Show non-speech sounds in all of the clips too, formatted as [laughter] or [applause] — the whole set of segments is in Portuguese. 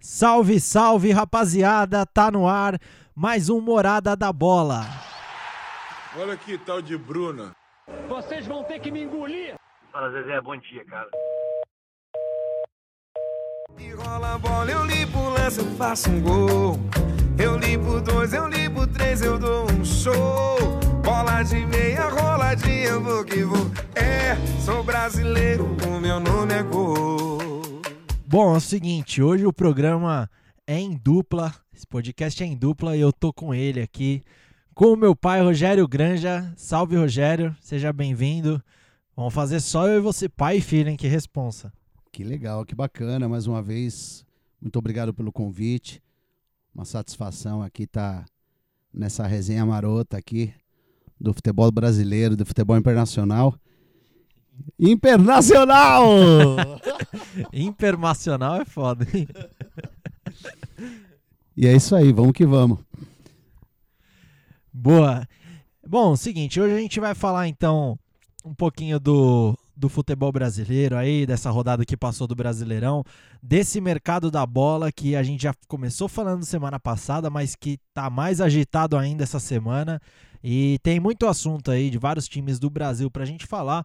Salve, salve, rapaziada! Tá no ar mais um Morada da Bola. Olha que tal de Bruna. Vocês vão ter que me engolir. Fala, Zezé, bom dia, cara. E rola a bola, eu limpo lance, eu faço um gol. Eu limpo dois, eu limpo três, eu dou um show. Bola de meia, roladinha, vou que vou. É, sou brasileiro, o meu nome é gol. Bom, é o seguinte, hoje o programa é em dupla, esse podcast é em dupla e eu tô com ele aqui, com o meu pai Rogério Granja. Salve Rogério, seja bem-vindo. Vamos fazer só eu e você, pai e filho, hein? Que responsa. Que legal, que bacana. Mais uma vez, muito obrigado pelo convite. Uma satisfação aqui estar nessa resenha marota aqui do futebol brasileiro, do futebol internacional. Internacional! [laughs] Internacional é foda, hein? e é isso aí, vamos que vamos. Boa. Bom, seguinte, hoje a gente vai falar então um pouquinho do, do futebol brasileiro aí, dessa rodada que passou do Brasileirão, desse mercado da bola que a gente já começou falando semana passada, mas que tá mais agitado ainda essa semana. E tem muito assunto aí de vários times do Brasil pra gente falar.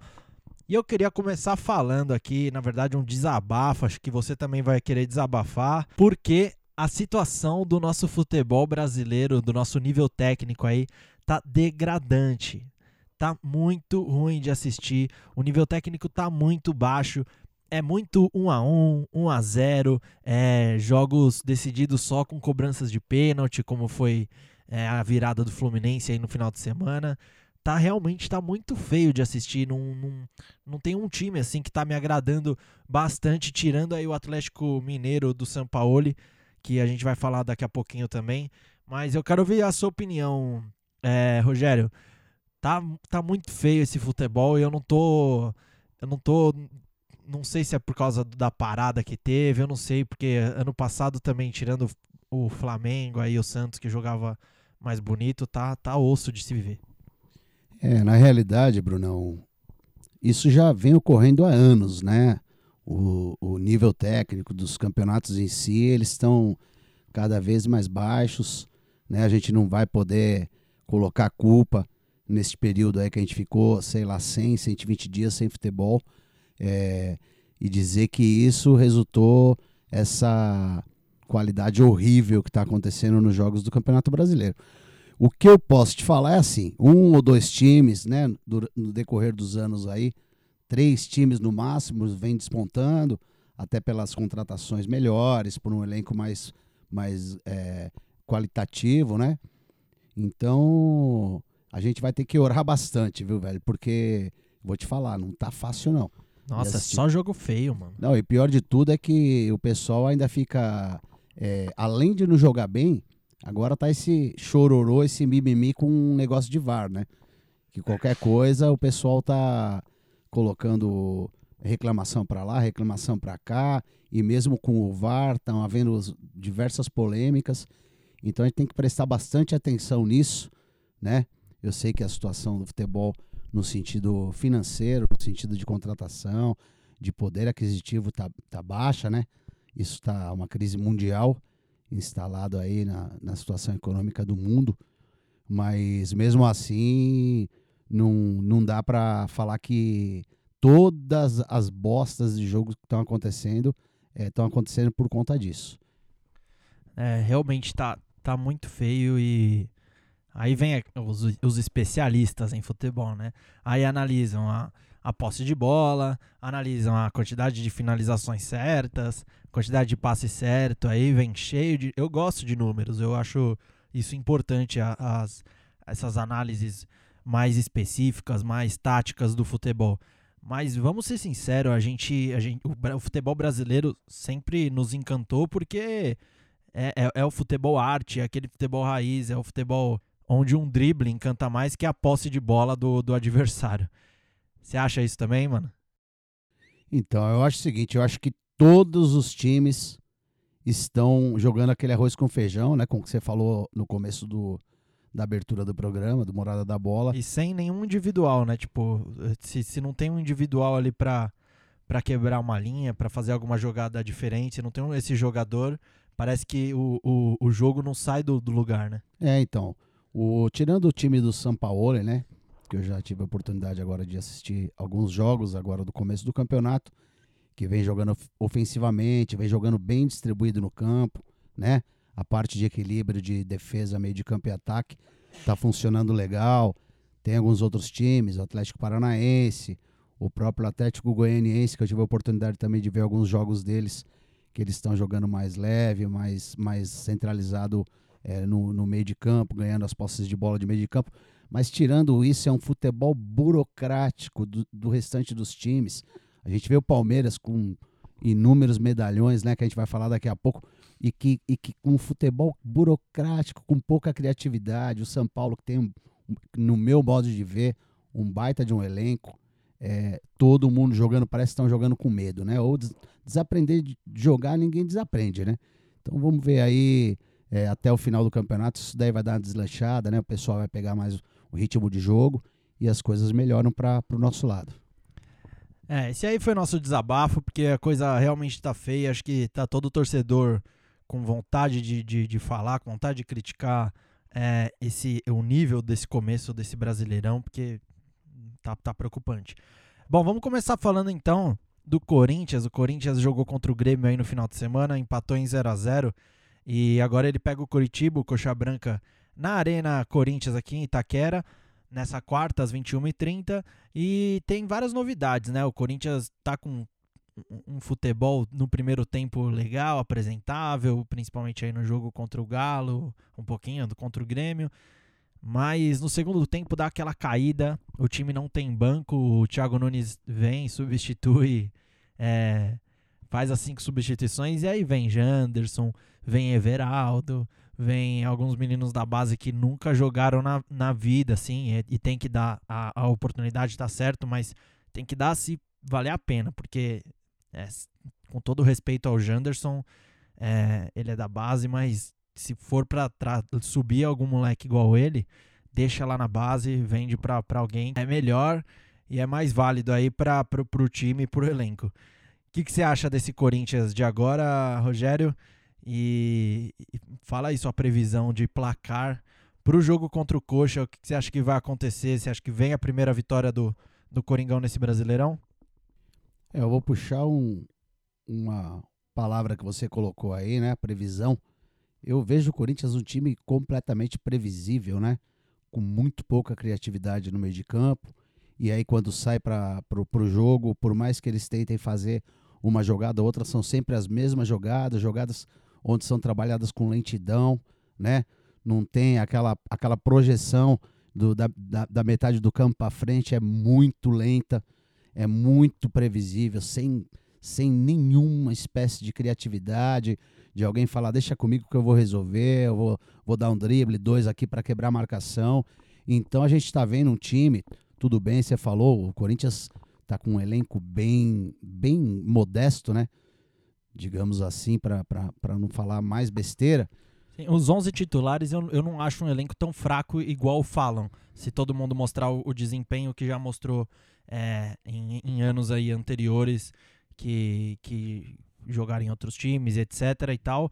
E eu queria começar falando aqui, na verdade, um desabafo, acho que você também vai querer desabafar, porque a situação do nosso futebol brasileiro, do nosso nível técnico aí, tá degradante. Tá muito ruim de assistir. O nível técnico tá muito baixo. É muito 1 a 1, 1 a 0, é, jogos decididos só com cobranças de pênalti, como foi é, a virada do Fluminense aí no final de semana tá realmente tá muito feio de assistir. Não, não, não tem um time assim que tá me agradando bastante, tirando aí o Atlético Mineiro do São Paulo, que a gente vai falar daqui a pouquinho também. Mas eu quero ver a sua opinião, é, Rogério. Tá, tá muito feio esse futebol e eu não tô. Eu não tô. Não sei se é por causa da parada que teve, eu não sei, porque ano passado também, tirando o Flamengo aí, o Santos que jogava mais bonito, tá, tá osso de se viver. É, na realidade, Brunão, isso já vem ocorrendo há anos, né? O, o nível técnico dos campeonatos em si, eles estão cada vez mais baixos, né? A gente não vai poder colocar culpa nesse período aí que a gente ficou, sei lá, 100, 120 dias sem futebol é, e dizer que isso resultou essa qualidade horrível que está acontecendo nos jogos do Campeonato Brasileiro. O que eu posso te falar é assim: um ou dois times, né, no decorrer dos anos aí, três times no máximo, vem despontando, até pelas contratações melhores, por um elenco mais, mais é, qualitativo, né? Então, a gente vai ter que orar bastante, viu, velho? Porque, vou te falar, não tá fácil não. Nossa, é só jogo feio, mano. Não, e pior de tudo é que o pessoal ainda fica, é, além de não jogar bem, Agora tá esse chororô, esse mimimi com um negócio de VAR, né? Que qualquer coisa o pessoal tá colocando reclamação para lá, reclamação para cá, e mesmo com o VAR estão havendo diversas polêmicas. Então a gente tem que prestar bastante atenção nisso, né? Eu sei que a situação do futebol no sentido financeiro, no sentido de contratação, de poder aquisitivo tá, tá baixa, né? Isso tá uma crise mundial instalado aí na, na situação econômica do mundo, mas mesmo assim não, não dá para falar que todas as bostas de jogos que estão acontecendo estão é, acontecendo por conta disso. É, realmente tá, tá muito feio e aí vem os, os especialistas em futebol, né? Aí analisam a, a posse de bola, analisam a quantidade de finalizações certas, quantidade de passe certo, aí vem cheio de. Eu gosto de números, eu acho isso importante, as, essas análises mais específicas, mais táticas do futebol. Mas vamos ser sinceros, a gente, a gente, o, o futebol brasileiro sempre nos encantou porque é, é, é, o futebol arte, é aquele futebol raiz, é o futebol onde um drible encanta mais que a posse de bola do, do adversário. Você acha isso também, mano? Então, eu acho o seguinte, eu acho que todos os times estão jogando aquele arroz com feijão, né? Como você falou no começo do, da abertura do programa, do Morada da Bola. E sem nenhum individual, né? Tipo, se, se não tem um individual ali pra, pra quebrar uma linha, pra fazer alguma jogada diferente, não tem esse jogador, parece que o, o, o jogo não sai do, do lugar, né? É, então. O, tirando o time do São Paulo, né? Eu já tive a oportunidade agora de assistir alguns jogos agora do começo do campeonato, que vem jogando ofensivamente, vem jogando bem distribuído no campo, né? A parte de equilíbrio de defesa, meio de campo e ataque tá funcionando legal. Tem alguns outros times, o Atlético Paranaense, o próprio Atlético Goianiense, que eu tive a oportunidade também de ver alguns jogos deles, que eles estão jogando mais leve, mais, mais centralizado é, no, no meio de campo, ganhando as posses de bola de meio de campo. Mas tirando isso, é um futebol burocrático do, do restante dos times. A gente vê o Palmeiras com inúmeros medalhões, né, que a gente vai falar daqui a pouco, e que, e que com um futebol burocrático, com pouca criatividade, o São Paulo que tem, no meu modo de ver, um baita de um elenco, é, todo mundo jogando, parece que estão jogando com medo, né? Ou des desaprender de jogar, ninguém desaprende, né? Então vamos ver aí é, até o final do campeonato, isso daí vai dar uma deslanchada, né? O pessoal vai pegar mais o ritmo de jogo e as coisas melhoram para o nosso lado. É, esse aí foi nosso desabafo, porque a coisa realmente tá feia. Acho que tá todo torcedor com vontade de, de, de falar, com vontade de criticar é, esse, o nível desse começo desse brasileirão, porque tá, tá preocupante. Bom, vamos começar falando então do Corinthians. O Corinthians jogou contra o Grêmio aí no final de semana, empatou em 0 a 0 e agora ele pega o Curitiba, o Coxa Branca, na Arena Corinthians aqui em Itaquera, nessa quarta às 21h30. E tem várias novidades, né? O Corinthians tá com um futebol no primeiro tempo legal, apresentável, principalmente aí no jogo contra o Galo, um pouquinho contra o Grêmio. Mas no segundo tempo dá aquela caída, o time não tem banco, o Thiago Nunes vem, substitui, é, faz as cinco substituições, e aí vem Janderson, vem Everaldo, vem alguns meninos da base que nunca jogaram na, na vida, assim, e, e tem que dar a, a oportunidade, tá certo, mas tem que dar se valer a pena, porque é, com todo respeito ao Janderson, é, ele é da base, mas se for para subir algum moleque igual ele, deixa lá na base, vende para alguém. É melhor e é mais válido aí para o time e para o elenco. O que, que você acha desse Corinthians de agora, Rogério? E, fala aí sua previsão de placar para o jogo contra o Coxa. O que, que você acha que vai acontecer? Você acha que vem a primeira vitória do, do Coringão nesse Brasileirão? É, eu vou puxar um, uma palavra que você colocou aí, né? Previsão eu vejo o Corinthians um time completamente previsível, né? Com muito pouca criatividade no meio de campo. E aí, quando sai para o jogo, por mais que eles tentem fazer uma jogada ou outra, são sempre as mesmas jogadas, jogadas onde são trabalhadas com lentidão, né? Não tem aquela, aquela projeção do, da, da, da metade do campo para frente, é muito lenta, é muito previsível, sem, sem nenhuma espécie de criatividade de alguém falar, deixa comigo que eu vou resolver, eu vou, vou dar um drible, dois aqui para quebrar a marcação. Então a gente está vendo um time, tudo bem, você falou, o Corinthians está com um elenco bem, bem modesto, né? Digamos assim, para não falar mais besteira. Sim, os 11 titulares eu, eu não acho um elenco tão fraco igual falam. Se todo mundo mostrar o, o desempenho que já mostrou é, em, em anos aí anteriores, que, que jogar em outros times, etc e tal.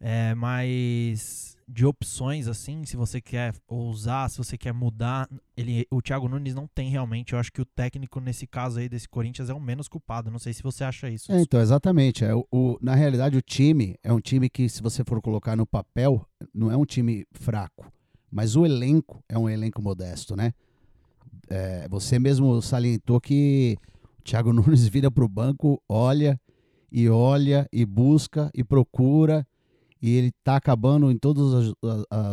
É, mas de opções, assim, se você quer ousar, se você quer mudar, ele, o Thiago Nunes não tem realmente. Eu acho que o técnico, nesse caso aí desse Corinthians, é o menos culpado. Não sei se você acha isso. É, então, exatamente. É, o, o, na realidade, o time é um time que, se você for colocar no papel, não é um time fraco. Mas o elenco é um elenco modesto, né? É, você mesmo salientou que o Thiago [laughs] Nunes vira para o banco, olha e olha e busca e procura e ele está acabando em todos os,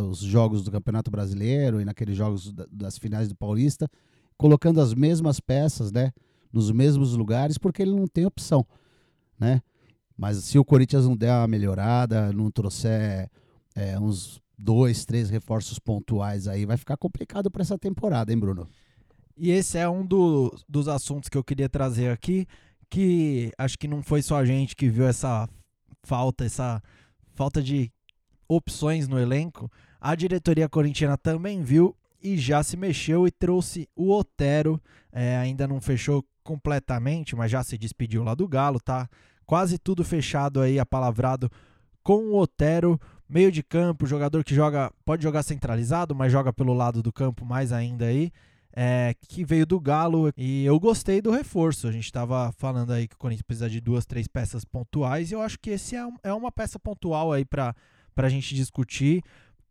os, jogos do Campeonato Brasileiro e naqueles jogos das finais do Paulista, colocando as mesmas peças, né, nos mesmos lugares, porque ele não tem opção, né? Mas se o Corinthians não der uma melhorada, não trouxer é, uns dois, três reforços pontuais aí, vai ficar complicado para essa temporada, hein, Bruno? E esse é um do, dos assuntos que eu queria trazer aqui que acho que não foi só a gente que viu essa falta, essa falta de opções no elenco. A diretoria corintiana também viu e já se mexeu e trouxe o Otero. É, ainda não fechou completamente, mas já se despediu lá do Galo, tá? Quase tudo fechado aí, apalavrado com o Otero, meio de campo, jogador que joga, pode jogar centralizado, mas joga pelo lado do campo mais ainda aí. É, que veio do Galo e eu gostei do reforço. A gente estava falando aí que o Corinthians precisa de duas, três peças pontuais e eu acho que esse é, é uma peça pontual aí para a gente discutir,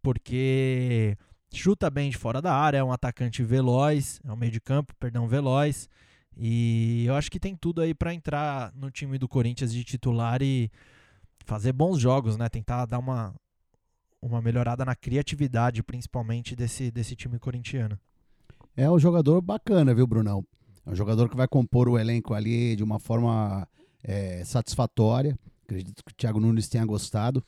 porque chuta bem de fora da área, é um atacante veloz, é um meio de campo, perdão, veloz. E eu acho que tem tudo aí para entrar no time do Corinthians de titular e fazer bons jogos, né? Tentar dar uma, uma melhorada na criatividade, principalmente desse, desse time corintiano. É um jogador bacana, viu, Brunão? É um jogador que vai compor o elenco ali de uma forma é, satisfatória. Acredito que o Thiago Nunes tenha gostado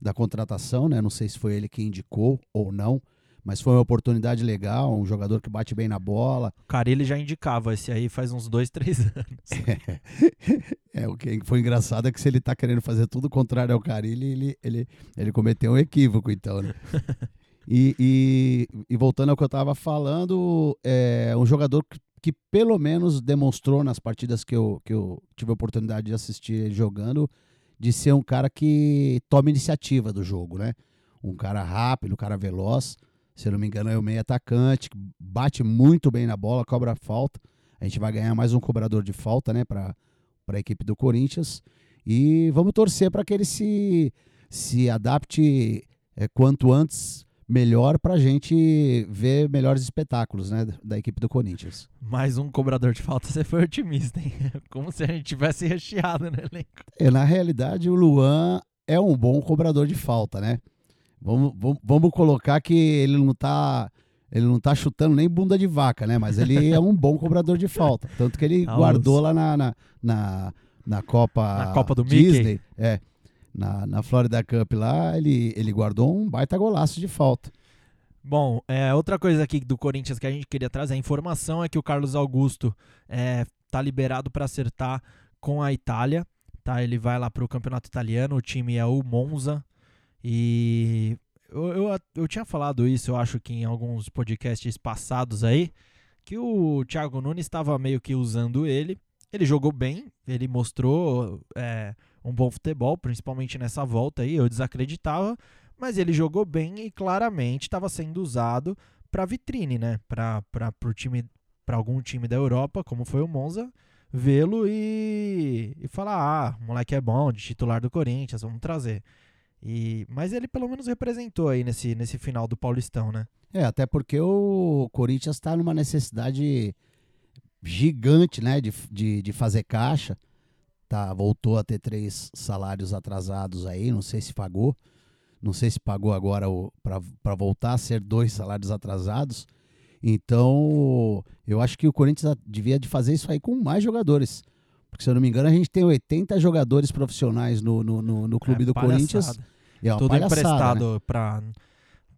da contratação, né? Não sei se foi ele que indicou ou não, mas foi uma oportunidade legal, um jogador que bate bem na bola. O Carilli já indicava esse aí faz uns dois, três [laughs] anos. [laughs] É, o que foi engraçado é que se ele tá querendo fazer tudo contrário ao Carilli, ele, ele, ele cometeu um equívoco, então, né? [laughs] E, e, e, voltando ao que eu estava falando, é um jogador que, que, pelo menos demonstrou nas partidas que eu, que eu tive a oportunidade de assistir jogando, de ser um cara que toma iniciativa do jogo, né? Um cara rápido, um cara veloz se não me engano, é o meio atacante, bate muito bem na bola, cobra falta. A gente vai ganhar mais um cobrador de falta, né, para a equipe do Corinthians. E vamos torcer para que ele se, se adapte é, quanto antes melhor para a gente ver melhores espetáculos né, da equipe do Corinthians. Mais um cobrador de falta, [laughs] você foi otimista, hein? Como se a gente tivesse recheado no elenco. É, na realidade, o Luan é um bom cobrador de falta, né? Vamos, vamos, vamos colocar que ele não tá ele não tá chutando nem bunda de vaca, né? Mas ele é um bom cobrador de falta. Tanto que ele [laughs] guardou lá na, na, na, na, Copa, na Copa do Disney. Mickey. É. Na, na Florida Cup lá, ele, ele guardou um baita golaço de falta. Bom, é, outra coisa aqui do Corinthians que a gente queria trazer, a informação é que o Carlos Augusto é, tá liberado para acertar com a Itália. Tá? Ele vai lá para o campeonato italiano, o time é o Monza, e eu, eu, eu, tinha falado isso, eu acho que em alguns podcasts passados aí, que o Thiago Nunes estava meio que usando ele. Ele jogou bem, ele mostrou é, um bom futebol, principalmente nessa volta aí. Eu desacreditava, mas ele jogou bem e claramente estava sendo usado para vitrine, né? Para o time, para algum time da Europa, como foi o Monza, vê-lo e, e falar: ah, o moleque é bom, de titular do Corinthians, vamos trazer. E, mas ele pelo menos representou aí nesse, nesse final do Paulistão, né? É, até porque o Corinthians está numa necessidade gigante, né, de, de, de fazer caixa. Tá, voltou a ter três salários atrasados aí, não sei se pagou. Não sei se pagou agora para voltar a ser dois salários atrasados. Então, eu acho que o Corinthians devia de fazer isso aí com mais jogadores. Porque, se eu não me engano, a gente tem 80 jogadores profissionais no, no, no, no clube é, do Corinthians. E é Tudo emprestado né? para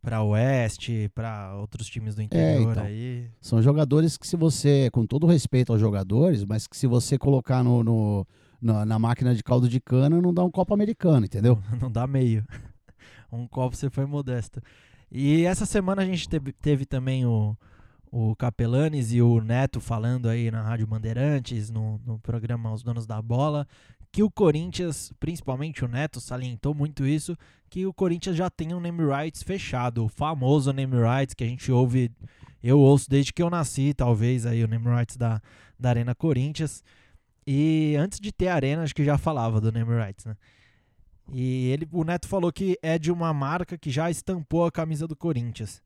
para Oeste, para outros times do é, interior é, então, aí. São jogadores que se você, com todo respeito aos jogadores, mas que se você colocar no, no na, na, máquina de caldo de cana, não dá um copo americano, entendeu? [laughs] Não dá meio. [laughs] Um copo você foi modesto. E essa semana a gente teve, teve também o, o Capelanes e o Neto falando aí na Rádio Bandeirantes, no, no programa Os Donos da Bola, que o Corinthians, principalmente o Neto, salientou muito isso, que o Corinthians já tem um name rights fechado, o famoso name rights que a gente ouve, eu ouço desde que eu nasci, talvez, aí o name rights da, da Arena Corinthians. E antes de ter Arena, acho que já falava do name rights, né? E ele, o Neto falou que é de uma marca que já estampou a camisa do Corinthians.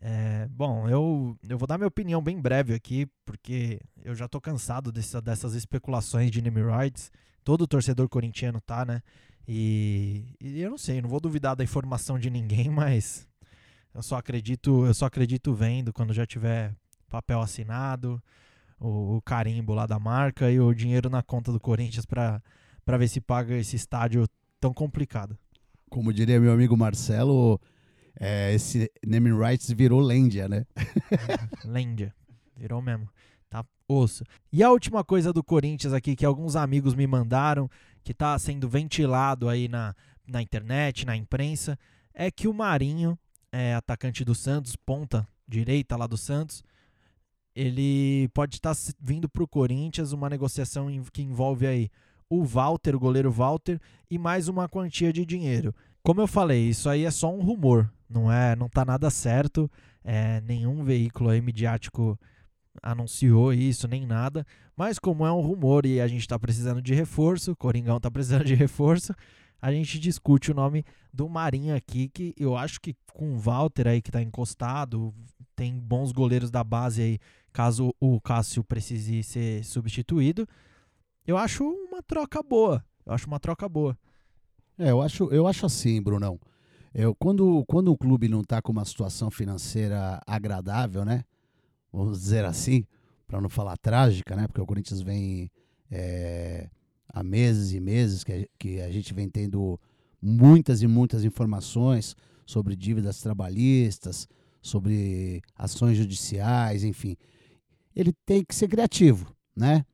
É, bom, eu, eu vou dar minha opinião bem breve aqui, porque eu já tô cansado dessa, dessas especulações de name rights. Todo torcedor corintiano tá, né? E, e, eu não sei, não vou duvidar da informação de ninguém, [laughs] mas eu só acredito, eu só acredito vendo quando já tiver papel assinado, o, o carimbo lá da marca e o dinheiro na conta do Corinthians para ver se paga esse estádio tão complicado. Como diria meu amigo Marcelo, é, esse naming rights virou Lendia, né? [laughs] Lendia. Virou mesmo. Tá osso. E a última coisa do Corinthians aqui que alguns amigos me mandaram, que tá sendo ventilado aí na, na internet, na imprensa, é que o Marinho, é, atacante do Santos, ponta direita lá do Santos, ele pode estar tá vindo para o Corinthians uma negociação que envolve aí o Walter, o goleiro Walter, e mais uma quantia de dinheiro. Como eu falei, isso aí é só um rumor, não é, não tá nada certo. É, nenhum veículo aí midiático anunciou isso, nem nada. Mas como é um rumor e a gente está precisando de reforço, Coringão está precisando de reforço, a gente discute o nome do Marinho aqui, que eu acho que com o Walter aí que está encostado, tem bons goleiros da base aí, caso o Cássio precise ser substituído. Eu acho uma troca boa. Eu acho uma troca boa. É, eu acho, eu acho assim, Brunão. Eu, quando, quando o clube não está com uma situação financeira agradável, né? Vamos dizer assim, para não falar trágica, né? Porque o Corinthians vem é, há meses e meses que a, que a gente vem tendo muitas e muitas informações sobre dívidas trabalhistas, sobre ações judiciais, enfim. Ele tem que ser criativo, né?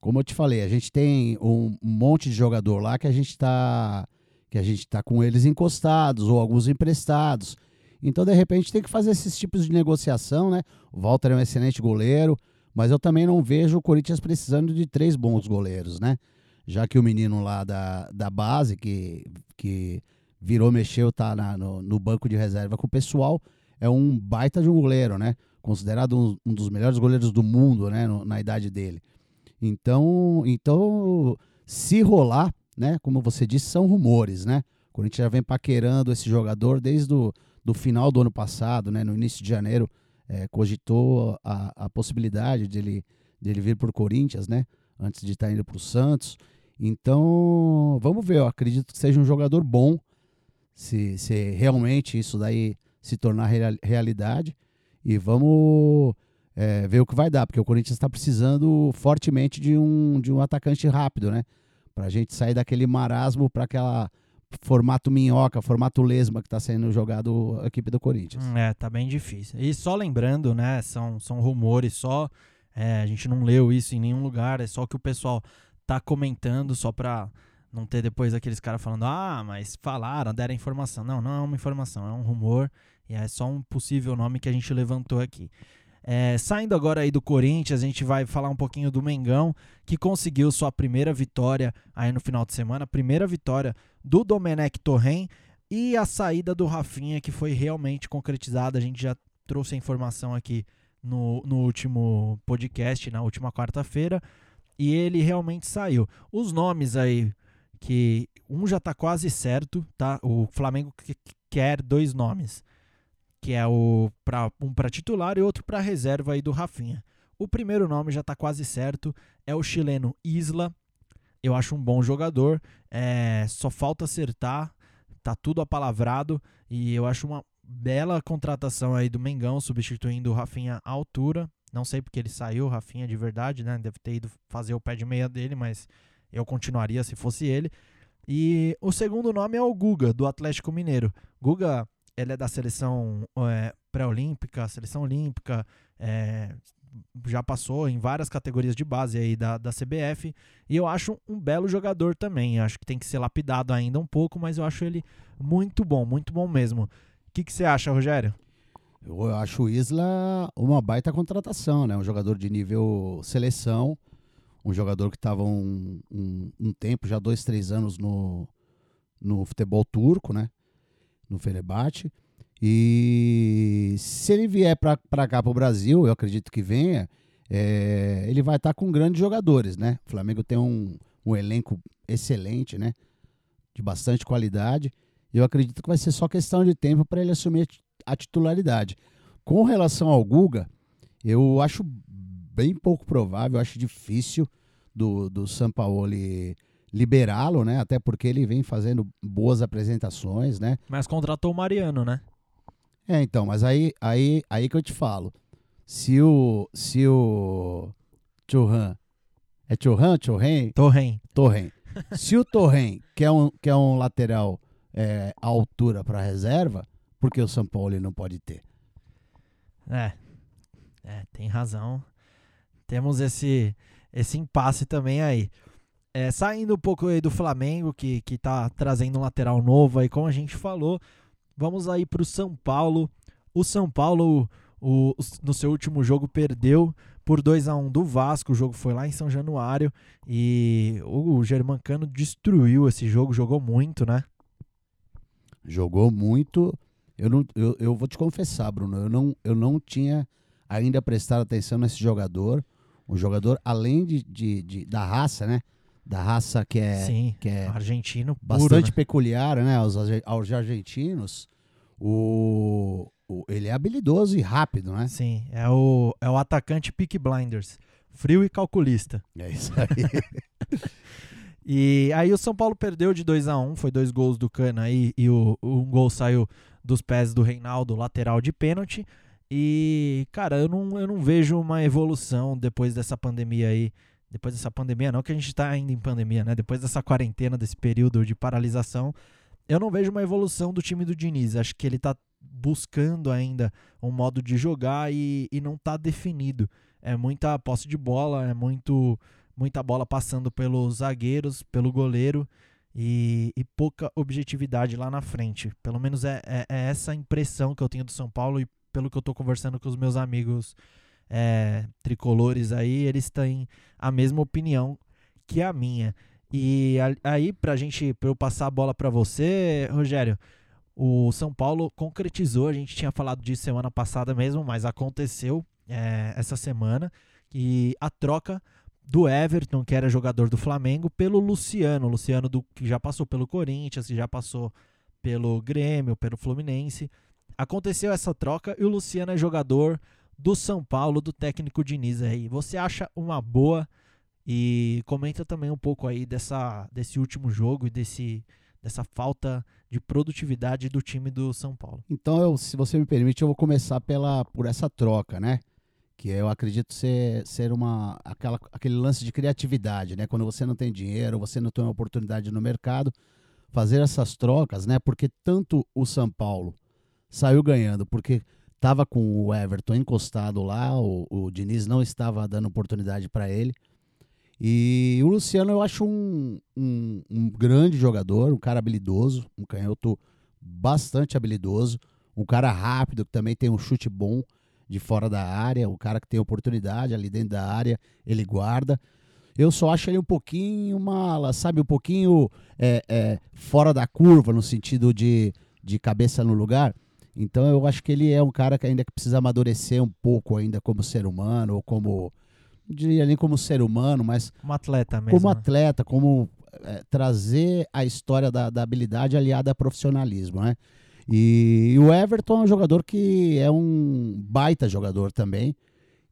Como eu te falei, a gente tem um monte de jogador lá que a gente está que a gente está com eles encostados ou alguns emprestados. Então, de repente, tem que fazer esses tipos de negociação, né? O Walter é um excelente goleiro, mas eu também não vejo o Corinthians precisando de três bons goleiros, né? Já que o menino lá da, da base, que, que virou, mexeu, tá na, no, no banco de reserva com o pessoal, é um baita de um goleiro, né? Considerado um, um dos melhores goleiros do mundo, né? No, na idade dele. Então, então, se rolar, né? Como você disse, são rumores, né? O Corinthians já vem paquerando esse jogador desde o do final do ano passado, né? No início de janeiro, é, cogitou a, a possibilidade dele, dele vir para o Corinthians, né? Antes de estar tá indo para o Santos. Então, vamos ver. Eu acredito que seja um jogador bom, se, se realmente isso daí se tornar real, realidade. E vamos é, ver o que vai dar, porque o Corinthians está precisando fortemente de um, de um atacante rápido, né? Para a gente sair daquele marasmo para aquela formato minhoca, formato lesma que está sendo jogado a equipe do Corinthians. É, tá bem difícil. E só lembrando, né? São, são rumores, só é, a gente não leu isso em nenhum lugar, é só que o pessoal tá comentando só para não ter depois aqueles caras falando, ah, mas falaram, deram informação. Não, não é uma informação, é um rumor e é só um possível nome que a gente levantou aqui. É, saindo agora aí do Corinthians, a gente vai falar um pouquinho do Mengão, que conseguiu sua primeira vitória aí no final de semana, primeira vitória do Domenech Torren e a saída do Rafinha, que foi realmente concretizada. A gente já trouxe a informação aqui no, no último podcast, na última quarta-feira, e ele realmente saiu. Os nomes aí, que um já está quase certo, tá? O Flamengo quer dois nomes que é o pra, um para titular e outro para reserva aí do Rafinha. O primeiro nome já está quase certo, é o chileno Isla. Eu acho um bom jogador, é, só falta acertar, tá tudo apalavrado e eu acho uma bela contratação aí do Mengão substituindo o Rafinha à altura. Não sei porque ele saiu, Rafinha de verdade, né? Deve ter ido fazer o pé de meia dele, mas eu continuaria se fosse ele. E o segundo nome é o Guga, do Atlético Mineiro. Guga ele é da seleção é, pré-olímpica, seleção olímpica, é, já passou em várias categorias de base aí da, da CBF. E eu acho um belo jogador também. Acho que tem que ser lapidado ainda um pouco, mas eu acho ele muito bom, muito bom mesmo. O que, que você acha, Rogério? Eu acho o Isla uma baita contratação, né? Um jogador de nível seleção, um jogador que estava um, um, um, tempo, já dois, três anos no, no futebol turco, né? No Fenerbahçe. E se ele vier para cá, para o Brasil, eu acredito que venha, é, ele vai estar tá com grandes jogadores, né? O Flamengo tem um, um elenco excelente, né? De bastante qualidade. Eu acredito que vai ser só questão de tempo para ele assumir a titularidade. Com relação ao Guga, eu acho bem pouco provável, acho difícil do, do Sampaoli liberá-lo, né? Até porque ele vem fazendo boas apresentações, né? Mas contratou o Mariano, né? É, então, mas aí, aí, aí que eu te falo. Se o. Se o. Churran. É Churran? Churren? Torren. Torren. se o Torren [laughs] quer um, quer um lateral é, à altura para reserva, porque o São Paulo não pode ter? É. É, tem razão. Temos esse, esse impasse também aí. É, saindo um pouco aí do Flamengo, que, que tá trazendo um lateral novo aí, como a gente falou, vamos aí para o São Paulo. O São Paulo, o, no seu último jogo, perdeu por 2 a 1 do Vasco. O jogo foi lá em São Januário e o Germancano destruiu esse jogo, jogou muito, né? Jogou muito. Eu, não, eu, eu vou te confessar, Bruno, eu não, eu não tinha ainda prestado atenção nesse jogador. O jogador, além de, de, de da raça, né? Da raça que é, Sim, que é argentino puro, bastante né? peculiar, né? Aos, aos argentinos. O, o- ele é habilidoso e rápido, né? Sim, é o, é o atacante Peak Blinders. Frio e calculista. É isso aí. [laughs] E aí o São Paulo perdeu de 2 a 1 foi dois gols do Cana aí e o, um gol saiu dos pés do Reinaldo, lateral de pênalti. E, cara, eu não, eu não vejo uma evolução depois dessa pandemia aí. Depois dessa pandemia, não que a gente tá ainda em pandemia, né? Depois dessa quarentena, desse período de paralisação, eu não vejo uma evolução do time do Diniz. Acho que ele tá buscando ainda um modo de jogar e, e não tá definido. É muita posse de bola, é muito muita bola passando pelos zagueiros, pelo goleiro e, e pouca objetividade lá na frente. Pelo menos é, é- é essa impressão que eu tenho do São Paulo e pelo que eu tô conversando com os meus amigos é, tricolores aí, eles têm a mesma opinião que a minha. E aí, pra gente, pra eu passar a bola pra você, Rogério, o São Paulo concretizou, a gente tinha falado disso semana passada mesmo, mas aconteceu é, essa semana, e a troca do Everton, que era jogador do Flamengo, pelo Luciano. Luciano do, que já passou pelo Corinthians, que já passou pelo Grêmio, pelo Fluminense. Aconteceu essa troca e o Luciano é jogador do São Paulo, do técnico Diniz aí. Você acha uma boa? E comenta também um pouco aí dessa, desse último jogo e desse, dessa falta de produtividade do time do São Paulo. Então, eu, se você me permite, eu vou começar pela, por essa troca, né? Que eu acredito ser, ser uma, aquela, aquele lance de criatividade, né? Quando você não tem dinheiro, você não tem uma oportunidade no mercado, fazer essas trocas, né? Porque tanto o São Paulo saiu ganhando, porque estava com o Everton encostado lá, o, o Diniz não estava dando oportunidade para ele. E o Luciano eu acho um, um, um grande jogador, um cara habilidoso, um canhoto bastante habilidoso, um cara rápido que também tem um chute bom de fora da área, um cara que tem oportunidade ali dentro da área, ele guarda. Eu só acho ele um pouquinho mala, sabe, um pouquinho é, é, fora da curva no sentido de, de cabeça no lugar. Então eu acho que ele é um cara que ainda que precisa amadurecer um pouco ainda como ser humano, ou como, não diria nem como ser humano, mas Como atleta mesmo. como né? atleta, como é, trazer a história da, da habilidade aliada a profissionalismo, né? E, o Everton é um jogador que é um baita jogador também.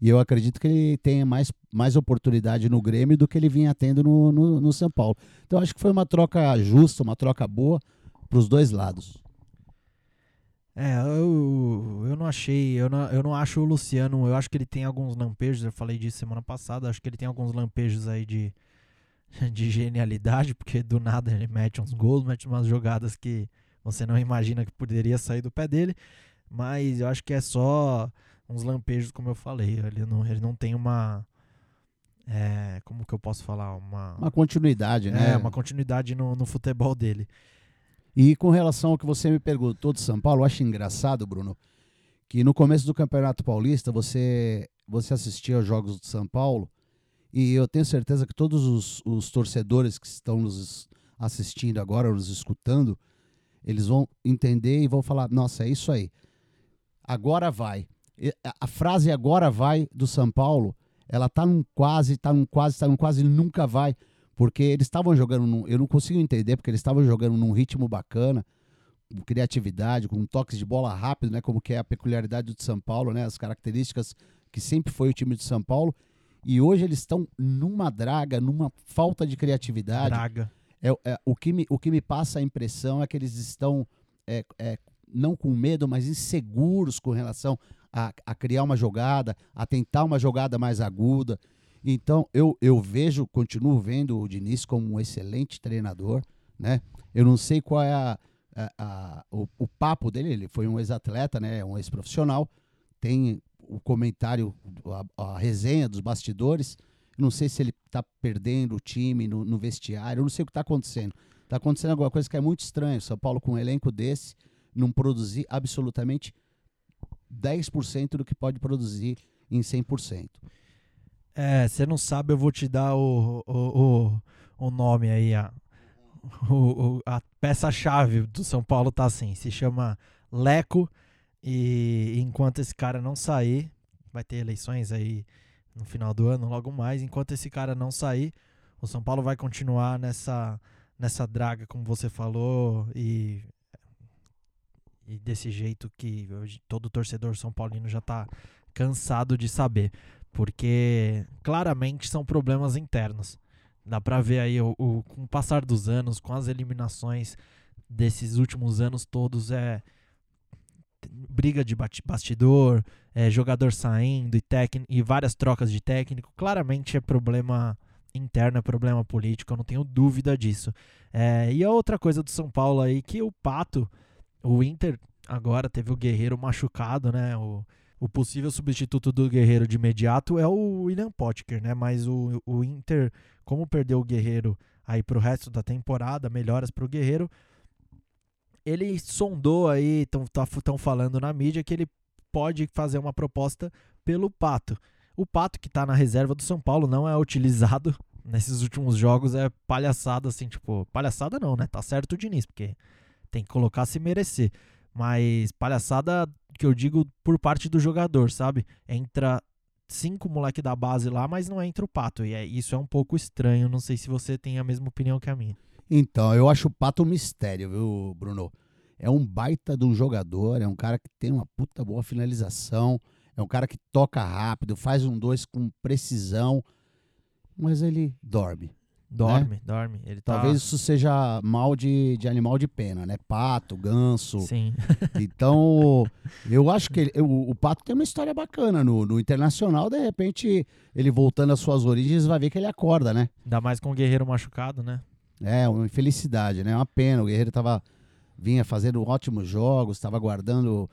E eu acredito que ele tenha mais, mais oportunidade no Grêmio do que ele vinha tendo no, no, no São Paulo. Então acho que foi uma troca justa, uma troca boa para os dois lados. É, eu, eu não achei, eu não, eu não acho o Luciano, eu acho que ele tem alguns lampejos, eu falei disso semana passada, acho que ele tem alguns lampejos aí de, [laughs] de genialidade, porque do nada ele mete uns gols, mete umas jogadas que você não imagina que poderia sair do pé dele, mas eu acho que é só uns lampejos, como eu falei, ele não, ele não tem uma, é, como que eu posso falar, uma, Uma continuidade, né? é, uma continuidade no, no futebol dele. E com relação ao que você me perguntou de São Paulo, eu acho engraçado, Bruno, que no começo do Campeonato Paulista você, você assistia aos jogos do São Paulo e eu tenho certeza que todos os, os torcedores que estão nos assistindo agora, nos escutando, eles vão entender e vão falar: nossa, é isso aí. Agora vai. A frase agora vai do São Paulo, ela tá num quase, tá num quase, tá num quase, nunca vai. Porque eles estavam jogando, num, eu não consigo entender, porque eles estavam jogando num ritmo bacana, com criatividade, com toques de bola rápido, né? Como que é a peculiaridade do São Paulo, né? As características que sempre foi o time de São Paulo. E hoje eles estão numa draga, numa falta de criatividade. Braga. É, é, o, que me, o que me passa a impressão é que eles estão é, é, não com medo, mas inseguros com relação a, a criar uma jogada, a tentar uma jogada mais aguda. Então eu, eu vejo, continuo vendo o Diniz como um excelente treinador, né? Eu não sei qual é a, a- a- o, o papo dele, ele foi um ex-atleta, né? Um ex-profissional, tem o comentário, a, a resenha dos bastidores. Não sei se ele está perdendo o time no, no vestiário, eu não sei o que está acontecendo. Está acontecendo alguma coisa que é muito estranho. São Paulo, com um elenco desse, não produzir absolutamente 10% do que pode produzir em 100%. É, você não sabe, eu vou te dar o, o, o, o nome aí, a, o, a peça-chave do São Paulo tá assim, se chama Leco e enquanto esse cara não sair, vai ter eleições aí no final do ano, logo mais, enquanto esse cara não sair, o São Paulo vai continuar nessa nessa draga, como você falou, e e desse jeito que hoje todo torcedor são paulino já tá cansado de saber, porque claramente são problemas internos. Dá pra ver aí o, o- com o passar dos anos, com as eliminações desses últimos anos todos é briga de bastidor, é, jogador saindo e, e várias trocas de técnico. Claramente é problema interno, é problema político, eu não tenho dúvida disso. É, e a outra coisa do São Paulo aí que o Pato, o Inter agora teve o Guerreiro machucado, né? O, o possível substituto do Guerreiro de imediato é o William Potker, né? Mas o, o Inter, como perdeu o Guerreiro aí pro resto da temporada, melhoras pro Guerreiro, ele sondou aí, estão tá, falando na mídia que ele pode fazer uma proposta pelo Pato. O Pato, que tá na reserva do São Paulo, não é utilizado [laughs] nesses últimos jogos, é palhaçada, assim, tipo, palhaçada não, né? Tá certo o Diniz, porque tem que colocar se merecer. Mas palhaçada que eu digo por parte do jogador, sabe? Entra cinco moleque da base lá, mas não entra o Pato. E é, isso é um pouco estranho. Não sei se você tem a mesma opinião que a minha. Então, eu acho o Pato um mistério, viu, Bruno? É um baita de um jogador, é um cara que tem uma puta boa finalização, é um cara que toca rápido, faz um dois com precisão, mas ele dorme. Dorme, dorme. Ele tá... Talvez isso seja mal de, de animal de pena, né? Pato, ganso. Sim. [laughs] Então, eu acho que ele- o, o Pato tem uma história bacana no, no Internacional. De repente, ele voltando às suas origens, vai ver que ele acorda, né? Ainda mais com o Guerreiro machucado, né? É, uma infelicidade, né? É uma pena. O Guerreiro tava, vinha fazendo ótimos jogos, estava guardando.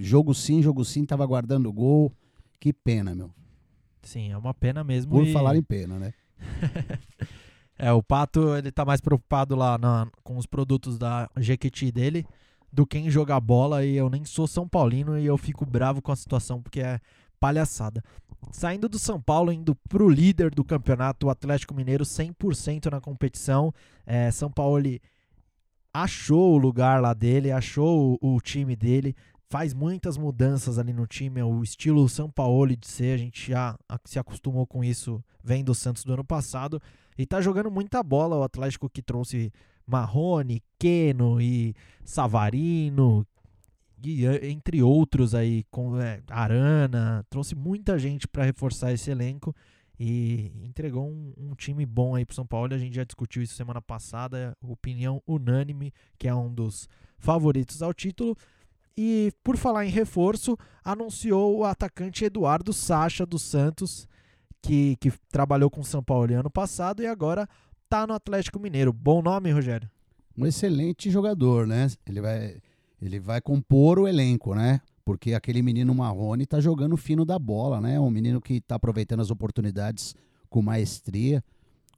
Jogo sim, jogo sim, estava guardando gol. Que pena, meu. Sim, é uma pena mesmo. Por e- falar em pena, né? [laughs] É, o Pato, ele tá mais preocupado lá na- com os produtos da Jequiti dele do que em jogar bola. E eu nem sou São Paulino e eu fico bravo com a situação porque é palhaçada. Saindo do São Paulo, indo pro líder do campeonato, o Atlético Mineiro, 100% na competição. É, São Paulo ele achou o lugar lá dele, achou o, o time dele, faz muitas mudanças ali no time, é o estilo São Paulo de ser, a gente já se acostumou com isso vendo o Santos do ano passado. E tá jogando muita bola o Atlético que trouxe Marrone, Keno e Savarino, e, entre outros aí, com é, Arana, trouxe muita gente para reforçar esse elenco e entregou um, um time bom aí pro São Paulo. A gente já discutiu isso semana passada, opinião unânime, que é um dos favoritos ao título. E por falar em reforço, anunciou o atacante Eduardo Sacha dos Santos, que, que trabalhou com o São Paulo ano passado e agora tá no Atlético Mineiro. Bom nome, Rogério? Um excelente jogador, né? Ele vai, ele vai compor o elenco, né? Porque aquele menino Marrone tá jogando fino da bola, né? Um menino que tá aproveitando as oportunidades com maestria.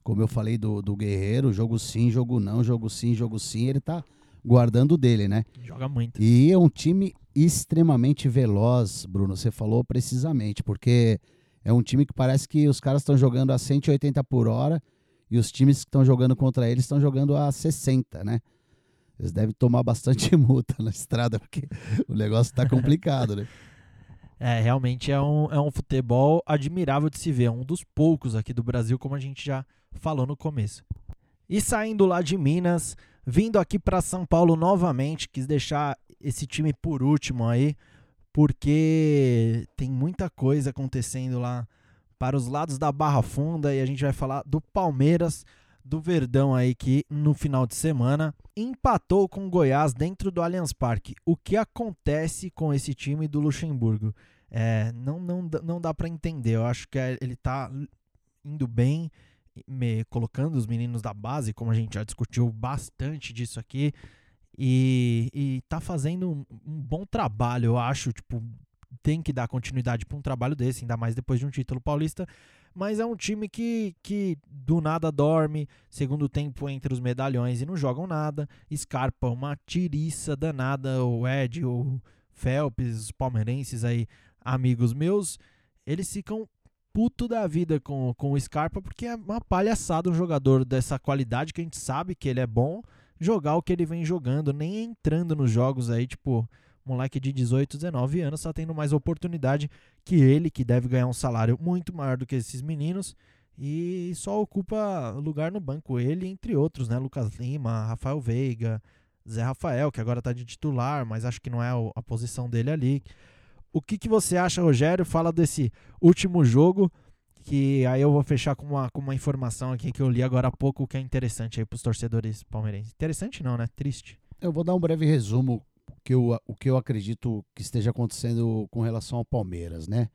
Como eu falei do, do Guerreiro, jogo sim, jogo não, jogo sim, jogo sim. Ele tá guardando dele, né? Joga muito. E é um time extremamente veloz, Bruno. Você falou precisamente, porque é um time que parece que os caras estão jogando a 180 por hora e os times que estão jogando contra eles estão jogando a 60, né? Eles devem tomar bastante [laughs] multa na estrada, porque o negócio tá complicado, né? [laughs] É, realmente é um, é um futebol admirável de se ver. É um dos poucos aqui do Brasil, como a gente já falou no começo. E saindo lá de Minas, vindo aqui para São Paulo novamente, quis deixar esse time por último aí, porque tem muita coisa acontecendo lá para os lados da Barra Funda e a gente vai falar do Palmeiras, do Verdão aí que no final de semana empatou com o Goiás dentro do Allianz Parque. O que acontece com esse time do Luxemburgo? É, não, não, não dá para entender. Eu acho que ele tá indo bem, me- colocando os meninos da base, como a gente já discutiu bastante disso aqui, e, e tá fazendo um, um bom trabalho, eu acho. Tipo, tem que dar continuidade para um trabalho desse, ainda mais depois de um título paulista. Mas é um time que, que do nada dorme, segundo tempo entre os medalhões e não jogam nada. Scarpa, uma tiriça danada, o Ed, o Phelps, os palmeirenses aí, amigos meus, eles ficam puto da vida com, com o Scarpa, porque é uma palhaçada um jogador dessa qualidade que a gente sabe que ele é bom jogar o que ele vem jogando, nem entrando nos jogos aí, tipo, moleque de 18, 19 anos tá tendo mais oportunidade que ele, que deve ganhar um salário muito maior do que esses meninos e só ocupa lugar no banco ele, entre outros, né? Lucas Lima, Rafael Veiga, Zé Rafael, que agora tá de titular, mas acho que não é a posição dele ali. O que, que você acha, Rogério? Fala desse último jogo, que aí eu vou fechar com uma, com uma informação aqui que eu li agora há pouco, que é interessante aí pros torcedores palmeirenses. Interessante não, né? Triste. Eu vou dar um breve resumo que eu, o que eu acredito que esteja acontecendo com relação ao Palmeiras, né?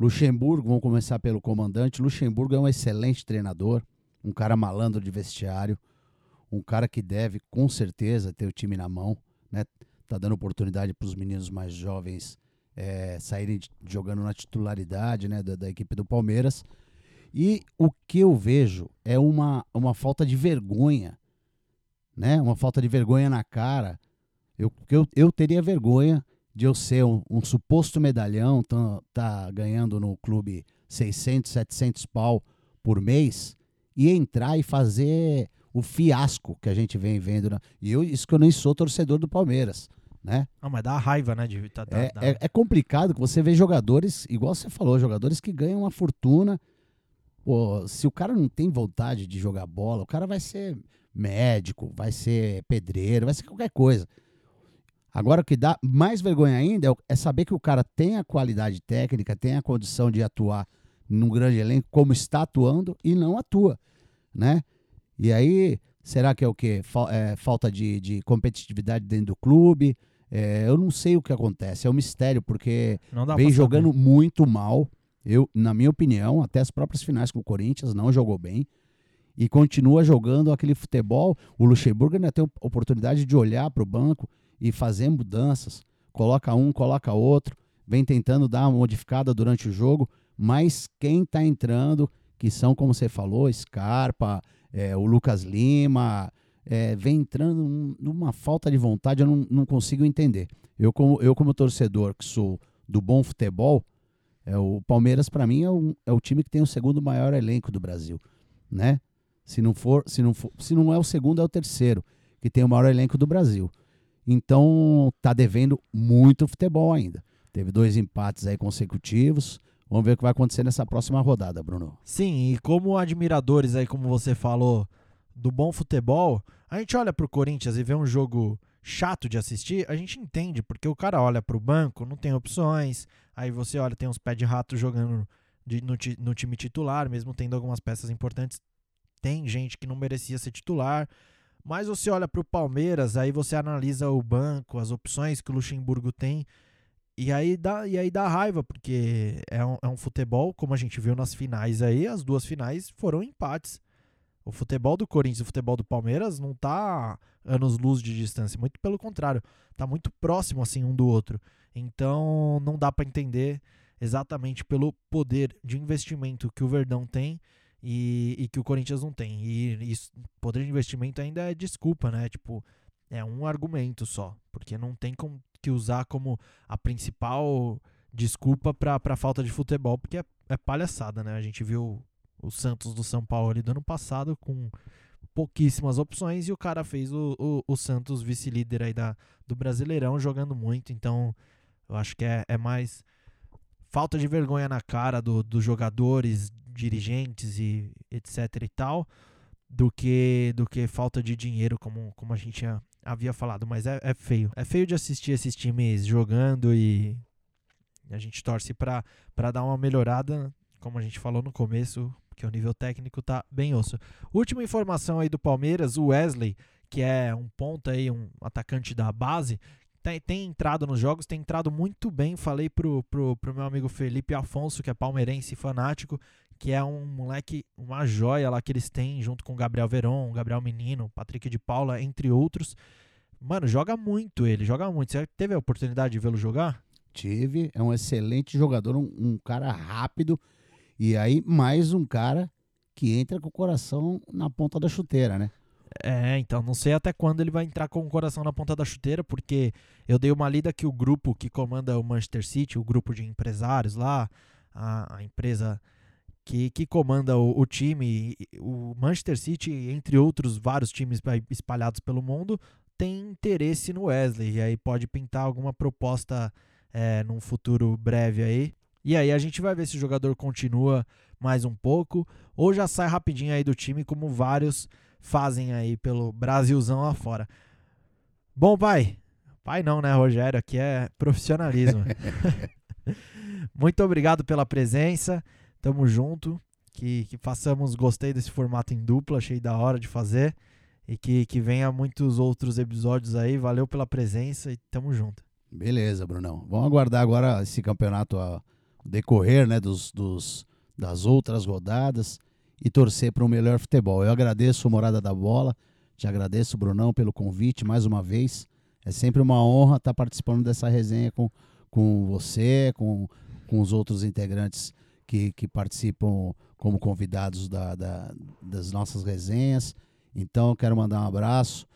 Luxemburgo, vamos começar pelo comandante. Luxemburgo é um excelente treinador, um cara malandro de vestiário, um cara que deve com certeza ter o time na mão, né? Tá dando oportunidade para os meninos mais jovens é, saírem jogando na titularidade, né, da, da equipe do Palmeiras. E o que eu vejo é uma, uma falta de vergonha, né? Uma falta de vergonha na cara eu, eu, eu teria vergonha de eu ser um, um suposto medalhão, tá, tá, ganhando no clube 600, 700 pau por mês e entrar e fazer o fiasco que a gente vem vendo. Né? E eu, isso que eu nem sou torcedor do Palmeiras, né? Não, mas dá raiva, né? De, tá, é, dá. É, é, complicado que você vê jogadores, igual você falou, jogadores que ganham uma fortuna. Pô, se o cara não tem vontade de jogar bola, o cara vai ser médico, vai ser pedreiro, vai ser qualquer coisa. Agora, o que dá mais vergonha ainda é, é saber que o cara tem a qualidade técnica, tem a condição de atuar num grande elenco, como está atuando, e não atua, né? E aí, será que é o quê? É, falta de, de competitividade dentro do clube? É, eu não sei o que acontece, é um mistério, porque vem jogando saber. muito mal. Eu, na minha opinião, até as próprias finais com o Corinthians não jogou bem e continua jogando aquele futebol. O Luxemburgo ainda tem oportunidade de olhar para o banco e fazer mudanças. Coloca um, coloca outro, vem tentando dar uma modificada durante o jogo, mas quem está entrando, que são, como você falou, Scarpa, é, o Lucas Lima, é, vem entrando numa falta de vontade, eu não, não, consigo entender. Eu como, eu, como torcedor que sou do bom futebol, é, o Palmeiras, para mim, é, um, é o time que tem o segundo maior elenco do Brasil. Né? Se não for, se não for, se não é o segundo, é o terceiro, que tem o maior elenco do Brasil. Então tá devendo muito futebol ainda. Teve dois empates aí consecutivos. Vamos ver o que vai acontecer nessa próxima rodada, Bruno. Sim, e como admiradores aí, como você falou, do bom futebol, a gente olha pro Corinthians e vê um jogo chato de assistir, a gente entende, porque o cara olha pro banco, não tem opções, aí você olha, tem uns pés de rato jogando de, no, no time titular, mesmo tendo algumas peças importantes, tem gente que não merecia ser titular. Mas você olha para o Palmeiras, aí você analisa o banco, as opções que o Luxemburgo tem, e aí dá, e aí dá raiva, porque é um, é um futebol, como a gente viu nas finais aí, as duas finais foram empates. O futebol do Corinthians e o futebol do Palmeiras não tá anos luz de distância, muito pelo contrário, tá muito próximo assim um do outro. Então não dá para entender exatamente pelo poder de investimento que o Verdão tem e, e que o Corinthians não tem. E isso, poder de investimento ainda é desculpa, né? Tipo, é um argumento só, porque não tem como, que usar como a principal desculpa para a falta de futebol, porque é, é, palhaçada, né? A gente viu o Santos do São Paulo ali do ano passado com pouquíssimas opções e o cara fez o, o, o Santos vice-líder aí da, do Brasileirão jogando muito, então eu acho que é, é mais falta de vergonha na cara do, dos jogadores, dirigentes e etc e tal, do que do que falta de dinheiro, como, como a gente havia falado. Mas é, é feio. É feio de assistir esses times jogando e a gente torce para dar uma melhorada, como a gente falou no começo, porque o nível técnico tá bem osso. Última informação aí do Palmeiras, o Wesley, que é um ponta aí, um atacante da base, tem, tem, entrado nos jogos, tem entrado muito bem. Falei pro, pro, pro meu amigo Felipe Afonso, que é palmeirense fanático, que é um moleque, uma joia lá que eles têm, junto com Gabriel Veron, Gabriel Menino, Patrick de Paula, entre outros. Mano, joga muito ele, joga muito. Você teve a oportunidade de vê-lo jogar? Tive, é um excelente jogador, um, um, cara rápido. E aí, mais um cara que entra com o coração na ponta da chuteira, né? É, então não sei até quando ele vai entrar com o coração na ponta da chuteira, porque eu dei uma lida que o grupo que comanda o Manchester City, o grupo de empresários lá, a, a empresa que, que comanda o, o time. O Manchester City, entre outros vários times espalhados pelo mundo, tem interesse no Wesley. E aí pode pintar alguma proposta é, num futuro breve aí. E aí a gente vai ver se o jogador continua mais um pouco ou já sai rapidinho aí do time, como vários fazem aí pelo Brasilzão lá fora. Bom, pai. Pai não, né, Rogério? Aqui é profissionalismo. [laughs] Muito obrigado pela presença. Tamo junto. Que, que façamos, gostei desse formato em dupla, achei da hora de fazer. E que, que venha muitos outros episódios aí. Valeu pela presença e tamo junto. Beleza, Brunão. Vamos aguardar agora esse campeonato decorrer né, dos, dos, das outras rodadas e torcer para um melhor futebol. Eu agradeço o Morada da Bola, te agradeço, Brunão, pelo convite mais uma vez. É sempre uma honra estar participando dessa resenha com, com você, com, com os outros integrantes que, que participam como convidados da, da, das nossas resenhas. Então, quero mandar um abraço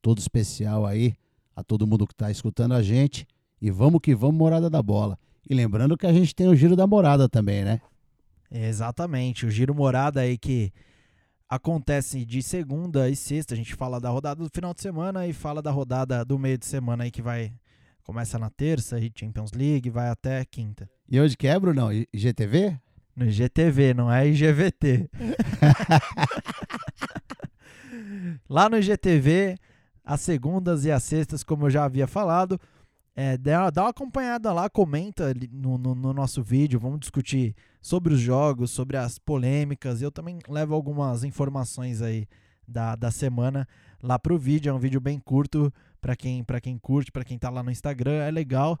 todo especial aí a todo mundo que está escutando a gente. E vamos que vamos, Morada da Bola. E lembrando que a gente tem o Giro da Morada também, né? Exatamente, o Giro Morada aí que acontece de segunda e sexta. A gente fala da rodada do final de semana e fala da rodada do meio de semana aí que vai começa na terça e Champions League, vai até quinta. E hoje que é, Bruno? IGTV? No IGTV, não é IGVT. [laughs] Lá no IGTV, as segundas e as sextas, como eu já havia falado, é, dá, dá uma acompanhada lá, comenta no, no, no, nosso vídeo, vamos discutir sobre os jogos, sobre as polêmicas. Eu também levo algumas informações aí da, da semana lá pro vídeo. É um vídeo bem curto para quem, quem curte, para quem tá lá no Instagram, é legal.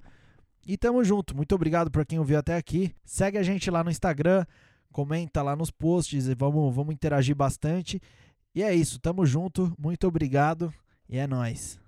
E tamo junto. Muito obrigado por quem ouviu até aqui. Segue a gente lá no Instagram, comenta lá nos posts e vamos, vamos interagir bastante. E é isso, tamo junto. Muito obrigado e é nós.